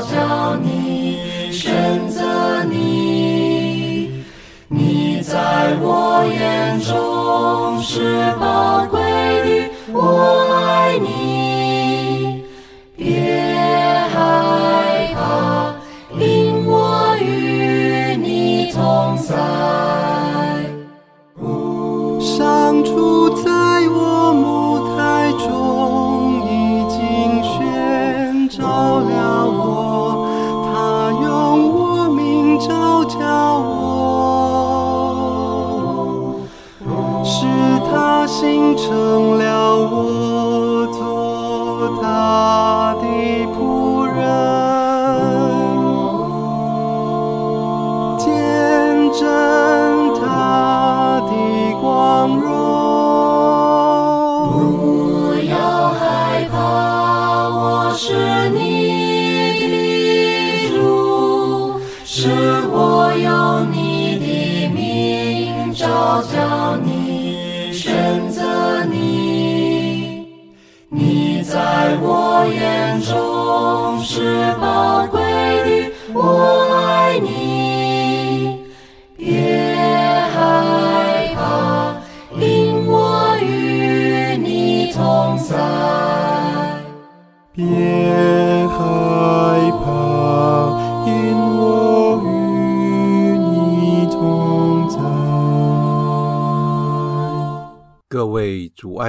叫你选择你你在我眼中是宝贵的我爱星辰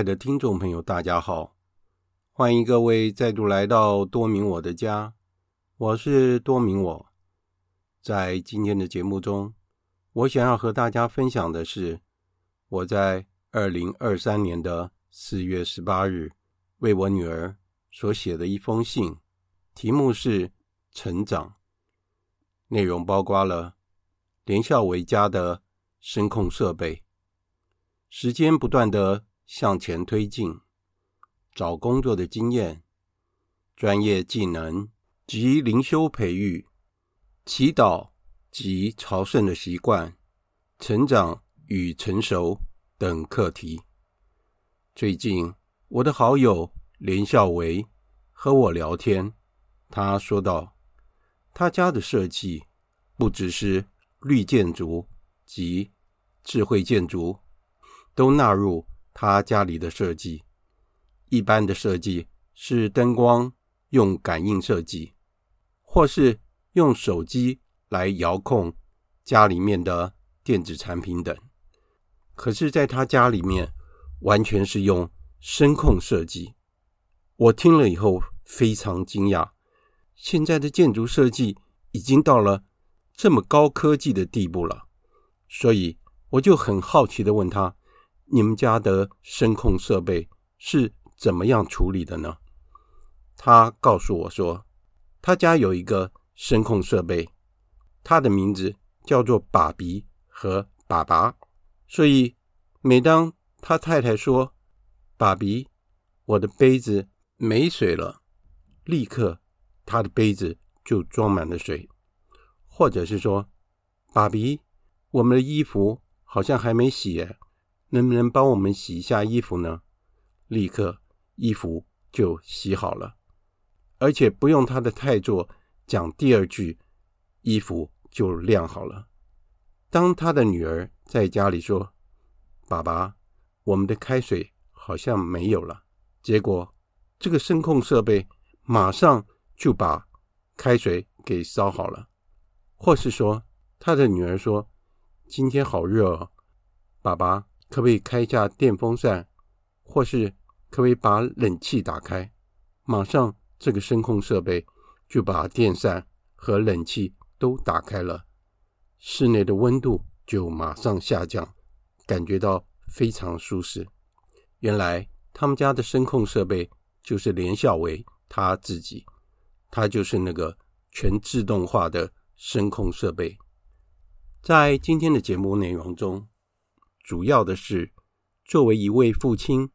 爱的听众朋友，大家好，欢迎各位再度来到多明我的家，我是多明我。在今天的节目中，我想要和大家分享的是我在二零二三年的四月十八日为我女儿所写的一封信，题目是《成长》，内容包括了连孝维家的声控设备，时间不断的。向前推进，找工作的经验、专业技能及灵修培育、祈祷及朝圣的习惯、成长与成熟等课题。最近，我的好友连孝维和我聊天，他说道：“他家的设计不只是绿建筑及智慧建筑，都纳入。”他家里的设计，一般的设计是灯光用感应设计，或是用手机来遥控家里面的电子产品等。可是，在他家里面，完全是用声控设计。我听了以后非常惊讶，现在的建筑设计已经到了这么高科技的地步了。所以，我就很好奇的问他。你们家的声控设备是怎么样处理的呢？他告诉我说，他家有一个声控设备，他的名字叫做爸比和爸爸。所以每当他太太说“爸比”我的杯子没水了，立刻他的杯子就装满了水；或者是说，爸比，我们的衣服好像还没洗，能不能帮我们洗一下衣服呢？立刻衣服就洗好了，而且不用他的太座讲第二句，衣服就晾好了。当他的女儿在家里说：“爸爸，我们的开水好像没有了。”结果这个声控设备马上就把开水给烧好了。或是说他的女儿说：“今天好热哦，爸爸可不可以开一下电风扇？或是可不可以把冷气打开？”马上这个声控设备就把电扇和冷气都打开了。室内的温度就马上下降，感觉到非常舒适。原来他们家的声控设备就是连孝伟他自己，他就是那个全自动化的声控设备。在今天的节目内容中，主要的是作为一位父亲，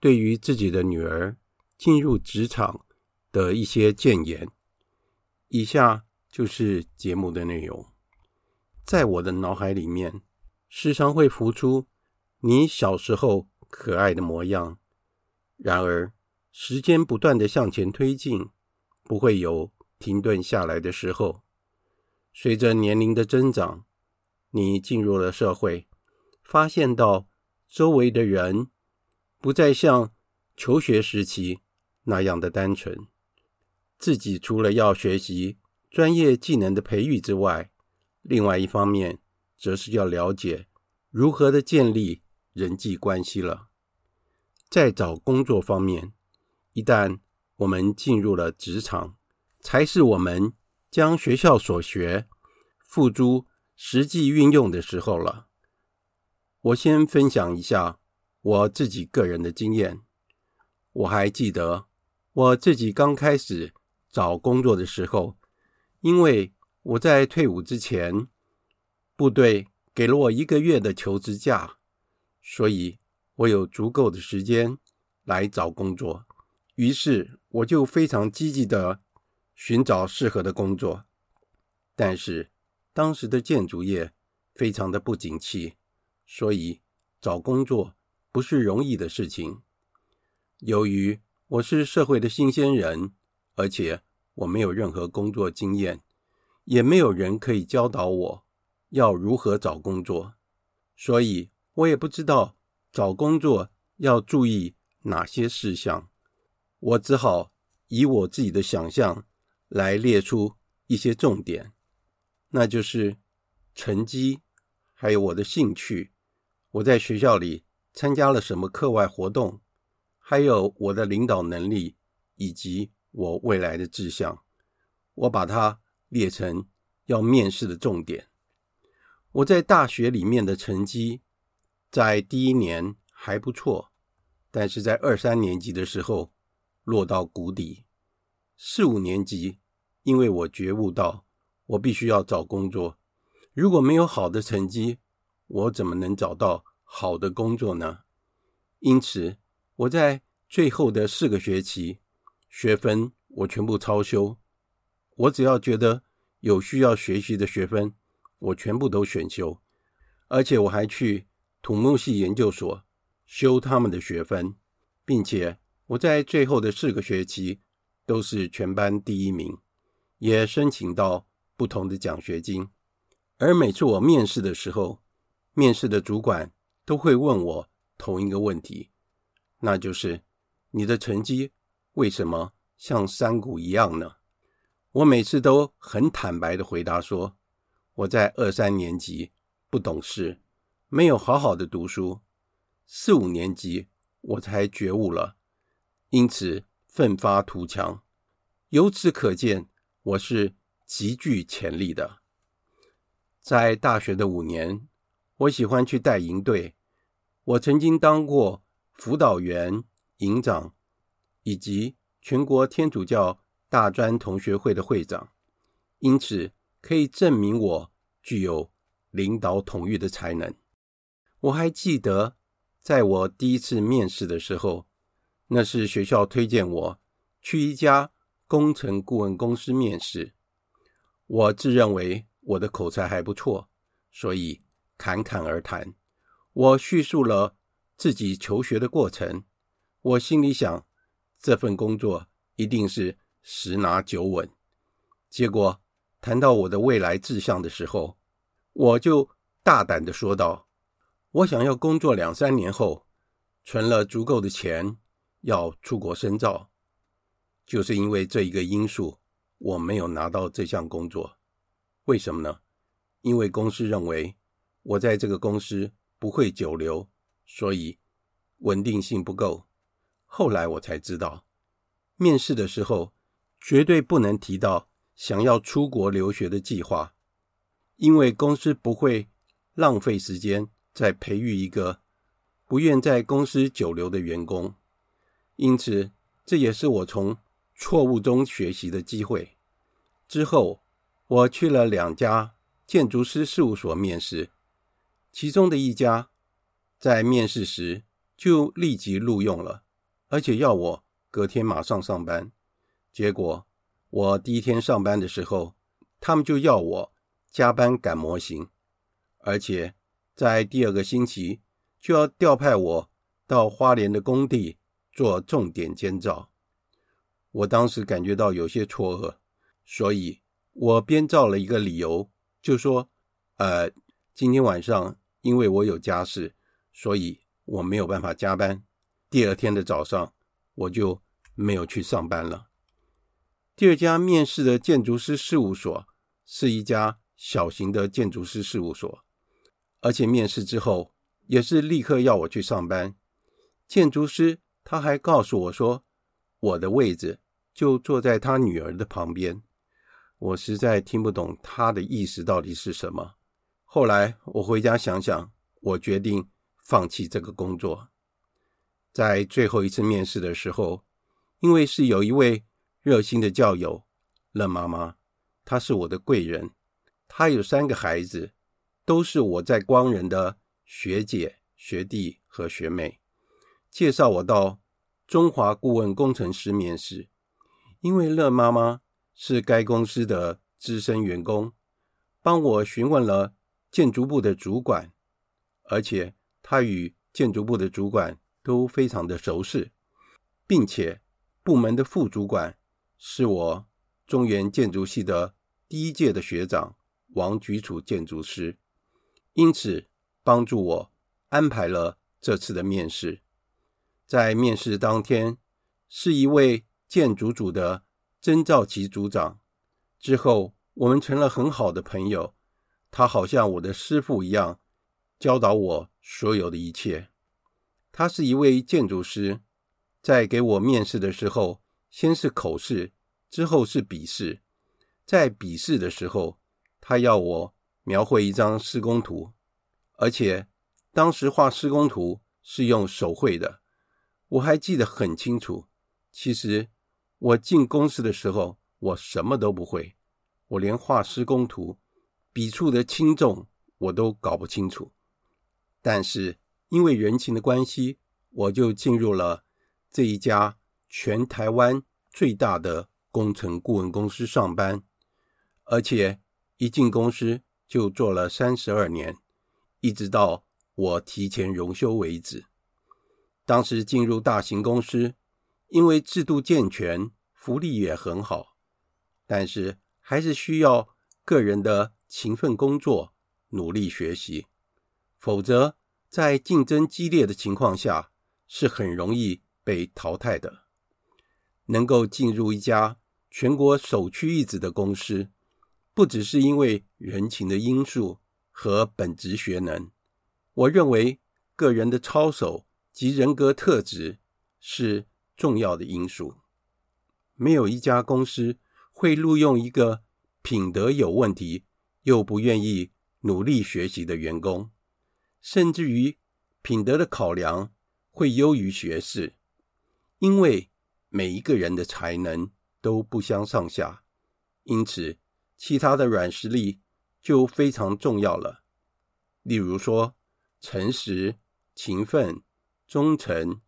对于自己的女儿进入职场的一些建言。以下就是节目的内容。在我的脑海里面，时常会浮出你小时候可爱的模样。然而，时间不断地向前推进，不会有停顿下来的时候。随着年龄的增长，你进入了社会，发现到周围的人不再像求学时期那样的单纯。自己除了要学习专业技能的培育之外，另外一方面，则是要了解如何的建立人际关系了。在找工作方面，一旦我们进入了职场，才是我们将学校所学付诸实际运用的时候了。我先分享一下我自己个人的经验。我还记得我自己刚开始找工作的时候，因为我在退伍之前，部队给了我一个月的求职假，所以我有足够的时间来找工作。于是我就非常积极地寻找适合的工作。但是当时的建筑业非常的不景气，所以找工作不是容易的事情。由于我是社会的新鲜人，而且我没有任何工作经验。也没有人可以教导我要如何找工作，所以我也不知道找工作要注意哪些事项。我只好以我自己的想象来列出一些重点，那就是成绩，还有我的兴趣，我在学校里参加了什么课外活动，还有我的领导能力以及我未来的志向。我把它。列成要面试的重点。我在大学里面的成绩，在第一年还不错，但是在二三年级的时候落到谷底。四五年级，因为我觉悟到我必须要找工作，如果没有好的成绩，我怎么能找到好的工作呢？因此，我在最后的四个学期，学分我全部超修。我只要觉得有需要学习的学分，我全部都选修，而且我还去土木系研究所修他们的学分，并且我在最后的四个学期都是全班第一名，也申请到不同的奖学金。而每次我面试的时候，面试的主管都会问我同一个问题，那就是你的成绩为什么像山谷一样呢？我每次都很坦白的回答说，我在二三年级不懂事，没有好好的读书，四五年级我才觉悟了，因此奋发图强。由此可见，我是极具潜力的。在大学的五年，我喜欢去带营队，我曾经当过辅导员、营长，以及全国天主教。大专同学会的会长，因此可以证明我具有领导统御的才能。我还记得，在我第一次面试的时候，那是学校推荐我去一家工程顾问公司面试。我自认为我的口才还不错，所以侃侃而谈。我叙述了自己求学的过程。我心里想，这份工作一定是十拿九稳。结果谈到我的未来志向的时候，我就大胆地说道：“我想要工作两三年后，存了足够的钱，要出国深造。就是因为这一个因素，我没有拿到这项工作。为什么呢？因为公司认为我在这个公司不会久留，所以稳定性不够。”后来我才知道，面试的时候绝对不能提到想要出国留学的计划，因为公司不会浪费时间再培育一个不愿在公司久留的员工。因此，这也是我从错误中学习的机会。之后，我去了两家建筑师事务所面试，其中的一家在面试时就立即录用了。而且要我隔天马上上班，结果我第一天上班的时候，他们就要我加班赶模型，而且在第二个星期就要调派我到花莲的工地做重点监造。我当时感觉到有些错愕，所以我编造了一个理由，就说：“呃，今天晚上因为我有家事，所以我没有办法加班。”第二天的早上，我就没有去上班了。第二家面试的建筑师事务所是一家小型的建筑师事务所，而且面试之后也是立刻要我去上班。建筑师他还告诉我说，我的位置就坐在他女儿的旁边。我实在听不懂他的意思到底是什么。后来我回家想想，我决定放弃这个工作。在最后一次面试的时候，因为是有一位热心的教友，乐妈妈，她是我的贵人，她有三个孩子，都是我在光仁的学姐、学弟和学妹，介绍我到中华顾问工程师面试。因为乐妈妈是该公司的资深员工，帮我询问了建筑部的主管，而且他与建筑部的主管。都非常的熟识，并且部门的副主管是我中原建筑系的第一届的学长王菊楚建筑师，因此帮助我安排了这次的面试。在面试当天，是一位建筑组的曾兆奇组长，之后我们成了很好的朋友，他好像我的师父一样，教导我所有的一切。他是一位建筑师，在给我面试的时候，先是口试，之后是笔试。在笔试的时候，他要我描绘一张施工图，而且当时画施工图是用手绘的，我还记得很清楚。其实我进公司的时候，我什么都不会，我连画施工图、笔触的轻重我都搞不清楚，但是。因为人情的关系，我就进入了这一家全台湾最大的工程顾问公司上班，而且一进公司就做了三十二年，一直到我提前荣休为止。当时进入大型公司，因为制度健全，福利也很好，但是还是需要个人的勤奋工作、努力学习，否则。在竞争激烈的情况下，是很容易被淘汰的。能够进入一家全国首屈一指的公司，不只是因为人情的因素和本职学能，我认为个人的操守及人格特质是重要的因素。没有一家公司会录用一个品德有问题又不愿意努力学习的员工。甚至于品德的考量会优于学识，因为每一个人的才能都不相上下，因此其他的软实力就非常重要了。例如说，诚实、勤奋、忠诚、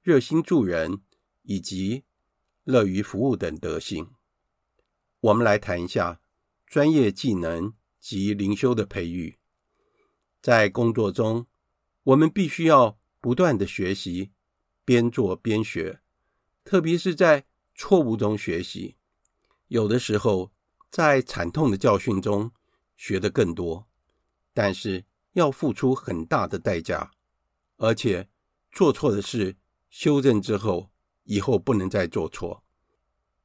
热心助人、以及乐于服务等德性。我们来谈一下专业技能及灵修的培育。在工作中，我们必须要不断的学习，边做边学，特别是在错误中学习。有的时候，在惨痛的教训中学得更多，但是要付出很大的代价，而且做错的事修正之后，以后不能再做错。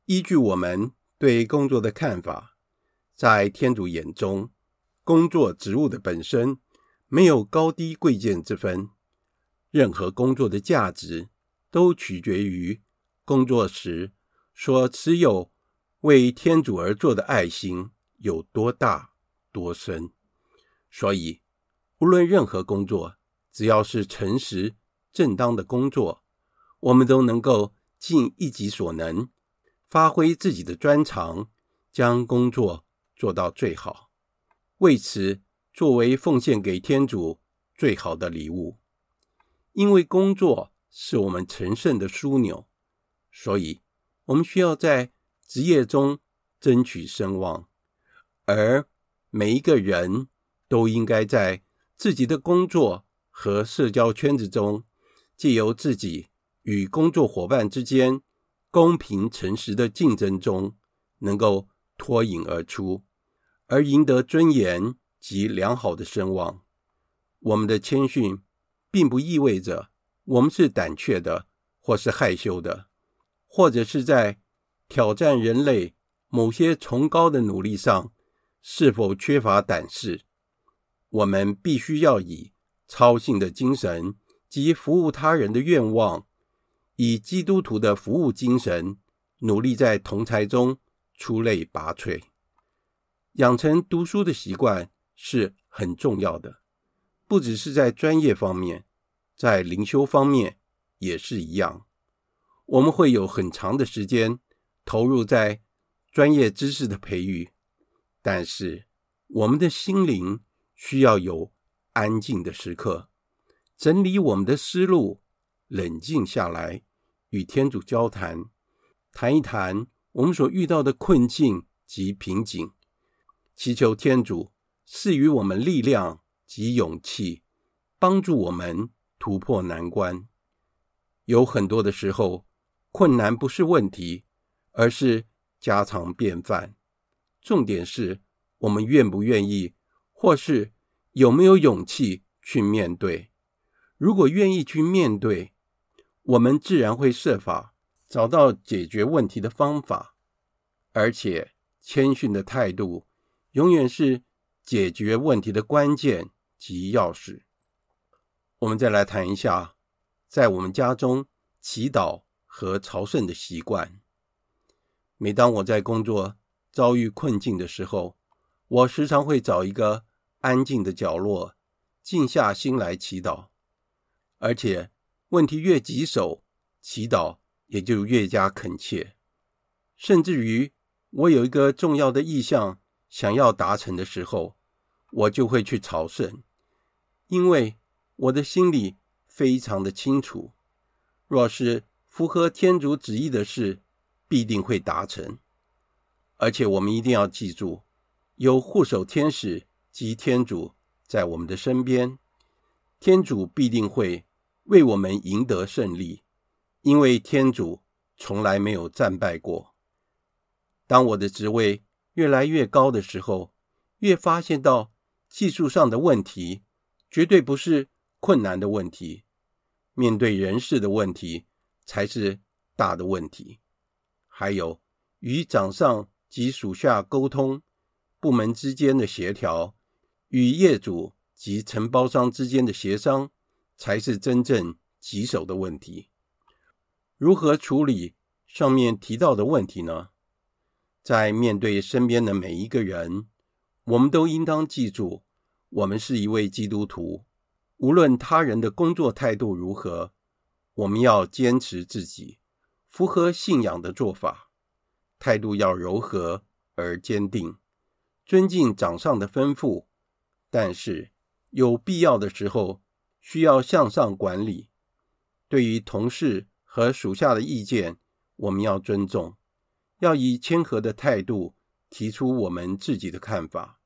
依据我们对工作的看法，在天主眼中，工作职务的本身没有高低贵贱之分，任何工作的价值都取决于工作时所持有。为天主而做的爱心有多大多深？所以，无论任何工作，只要是诚实正当的工作，我们都能够尽一己所能，发挥自己的专长，将工作做到最好。为此，作为奉献给天主最好的礼物。因为工作是我们成圣的枢纽，所以我们需要在职业中争取声望，而每一个人都应该在自己的工作和社交圈子中，借由自己与工作伙伴之间公平诚实的竞争中，能够脱颖而出，而赢得尊严及良好的声望。我们的谦逊，并不意味着我们是胆怯的，或是害羞的，或者是在。挑战人类某些崇高的努力上，是否缺乏胆识？我们必须要以操信的精神及服务他人的愿望，以基督徒的服务精神，努力在同侪中出类拔萃。养成读书的习惯是很重要的，不只是在专业方面，在灵修方面也是一样。我们会有很长的时间。投入在专业知识的培育，但是我们的心灵需要有安静的时刻，整理我们的思路，冷静下来，与天主交谈，谈一谈我们所遇到的困境及瓶颈，祈求天主赐予我们力量及勇气，帮助我们突破难关。有很多的时候，困难不是问题。而是家常便饭。重点是我们愿不愿意，或是有没有勇气去面对。如果愿意去面对，我们自然会设法找到解决问题的方法。而且，谦逊的态度永远是解决问题的关键及钥匙。我们再来谈一下，在我们家中祈祷和朝圣的习惯。每当我在工作遭遇困境的时候，我时常会找一个安静的角落，静下心来祈祷。而且，问题越棘手，祈祷也就越加恳切。甚至于，我有一个重要的意向想要达成的时候，我就会去朝圣，因为我的心里非常的清楚，若是符合天主旨意的事，必定会达成，而且我们一定要记住，有护守天使及天主在我们的身边，天主必定会为我们赢得胜利，因为天主从来没有战败过。当我的职位越来越高的时候，越发现到技术上的问题绝对不是困难的问题，面对人事的问题才是大的问题。还有与长上及属下沟通，部门之间的协调，与业主及承包商之间的协商，才是真正棘手的问题。如何处理上面提到的问题呢？在面对身边的每一个人，我们都应当记住，我们是一位基督徒，无论他人的工作态度如何，我们要坚持自己。符合信仰的做法，态度要柔和而坚定，尊敬长上的吩咐，但是有必要的时候需要向上管理。对于同事和属下的意见，我们要尊重，要以谦和的态度提出我们自己的看法。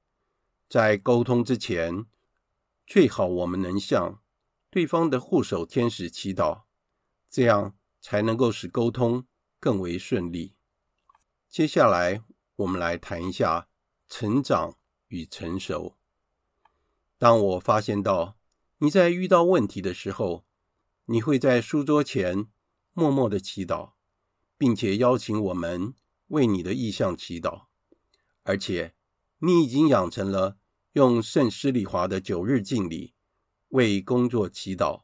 在沟通之前，最好我们能向对方的护守天使祈祷，这样才能够使沟通更为顺利。接下来，我们来谈一下成长与成熟。当我发现到你在遇到问题的时候，你会在书桌前默默的祈祷，并且邀请我们为你的意向祈祷，而且你已经养成了用圣施礼华的九日敬礼为工作祈祷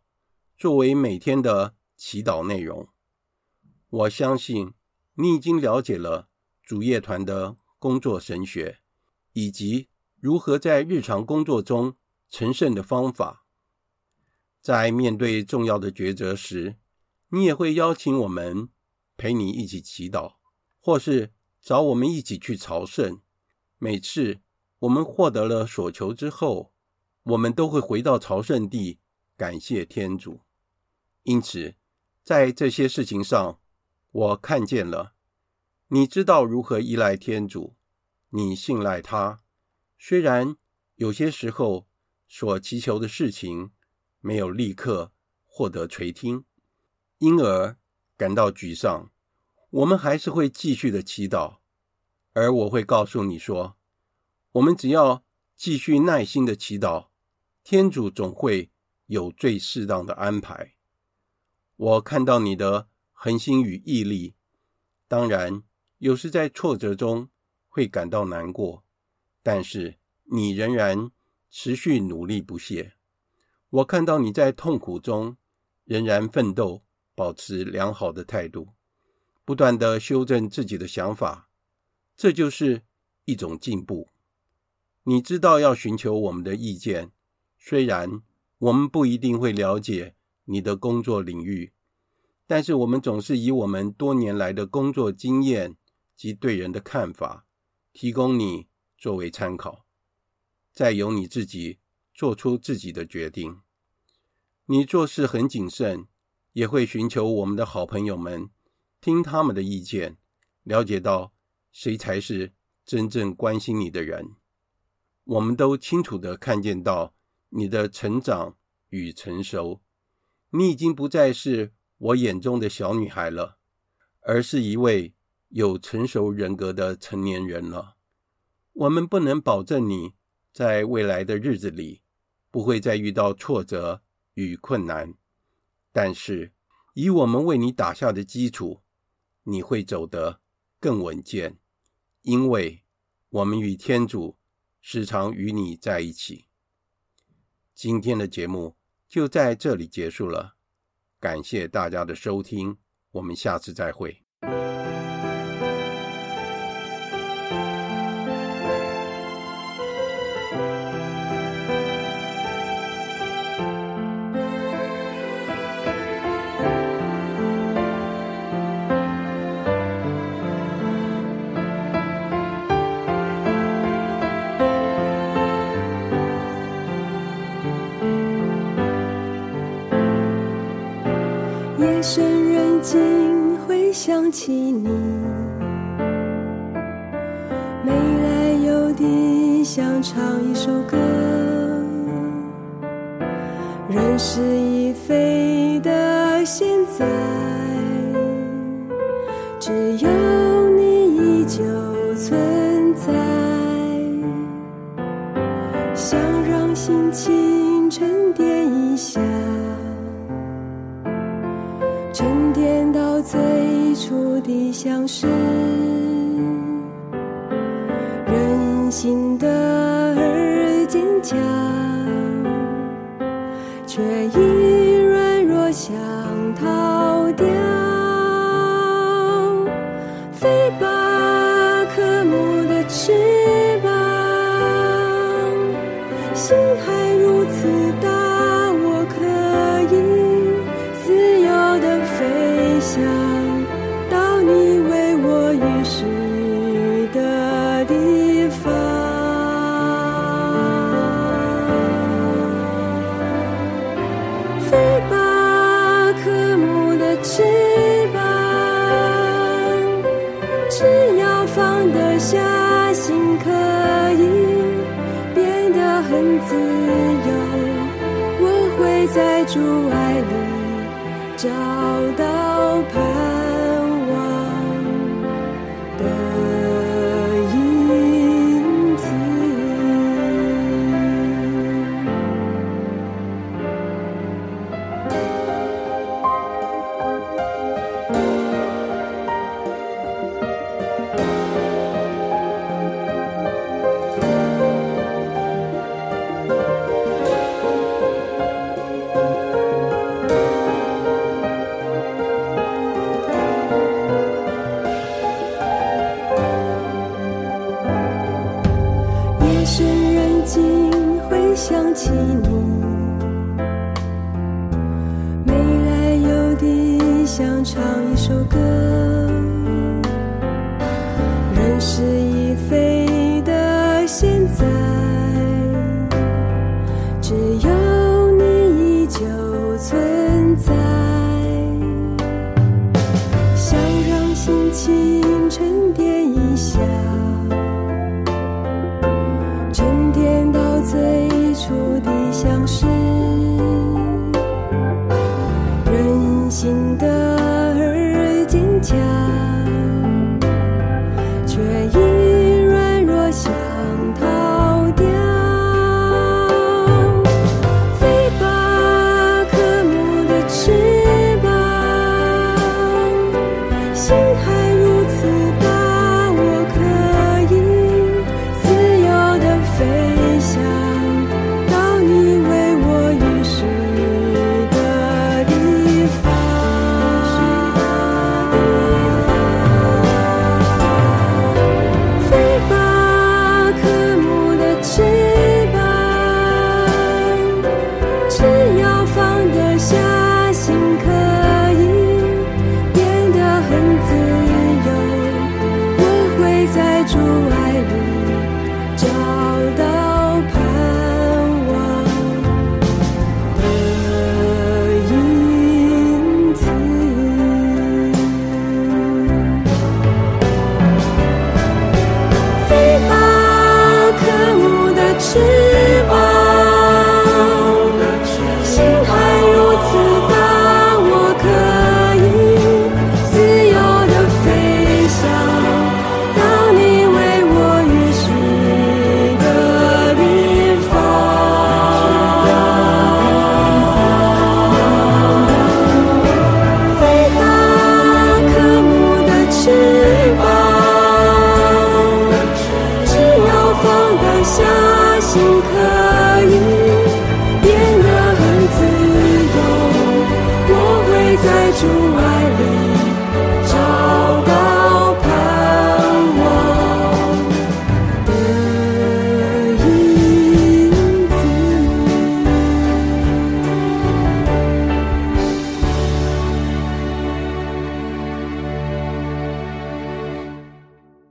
作为每天的祈祷内容。我相信你已经了解了主业团的工作神学，以及如何在日常工作中成圣的方法。在面对重要的抉择时，你也会邀请我们陪你一起祈祷，或是找我们一起去朝圣。每次我们获得了所求之后，我们都会回到朝圣地，感谢天主。因此，在这些事情上，我看见了，你知道如何依赖天主，你信赖他。虽然有些时候所祈求的事情没有立刻获得垂听，因而感到沮丧，我们还是会继续的祈祷。而我会告诉你说，我们只要继续耐心的祈祷，天主总会有最适当的安排。我看到你的恒心与毅力，当然有时在挫折中会感到难过，但是你仍然持续努力不懈。我看到你在痛苦中仍然奋斗，保持良好的态度，不断地修正自己的想法，这就是一种进步。你知道要寻求我们的意见，虽然我们不一定会了解你的工作领域。但是我们总是以我们多年来的工作经验及对人的看法，提供你作为参考，再由你自己做出自己的决定。你做事很谨慎，也会寻求我们的好朋友们，听他们的意见，了解到谁才是真正关心你的人。我们都清楚地看见到你的成长与成熟，你已经不再是。我眼中的小女孩了，而是一位有成熟人格的成年人了。我们不能保证你在未来的日子里不会再遇到挫折与困难，但是以我们为你打下的基础，你会走得更稳健，因为我们与天主时常与你在一起。今天的节目就在这里结束了。感谢大家的收听，我们下次再会。存在。想让心情沉淀一下。沉淀到最初的相识，想起你，心还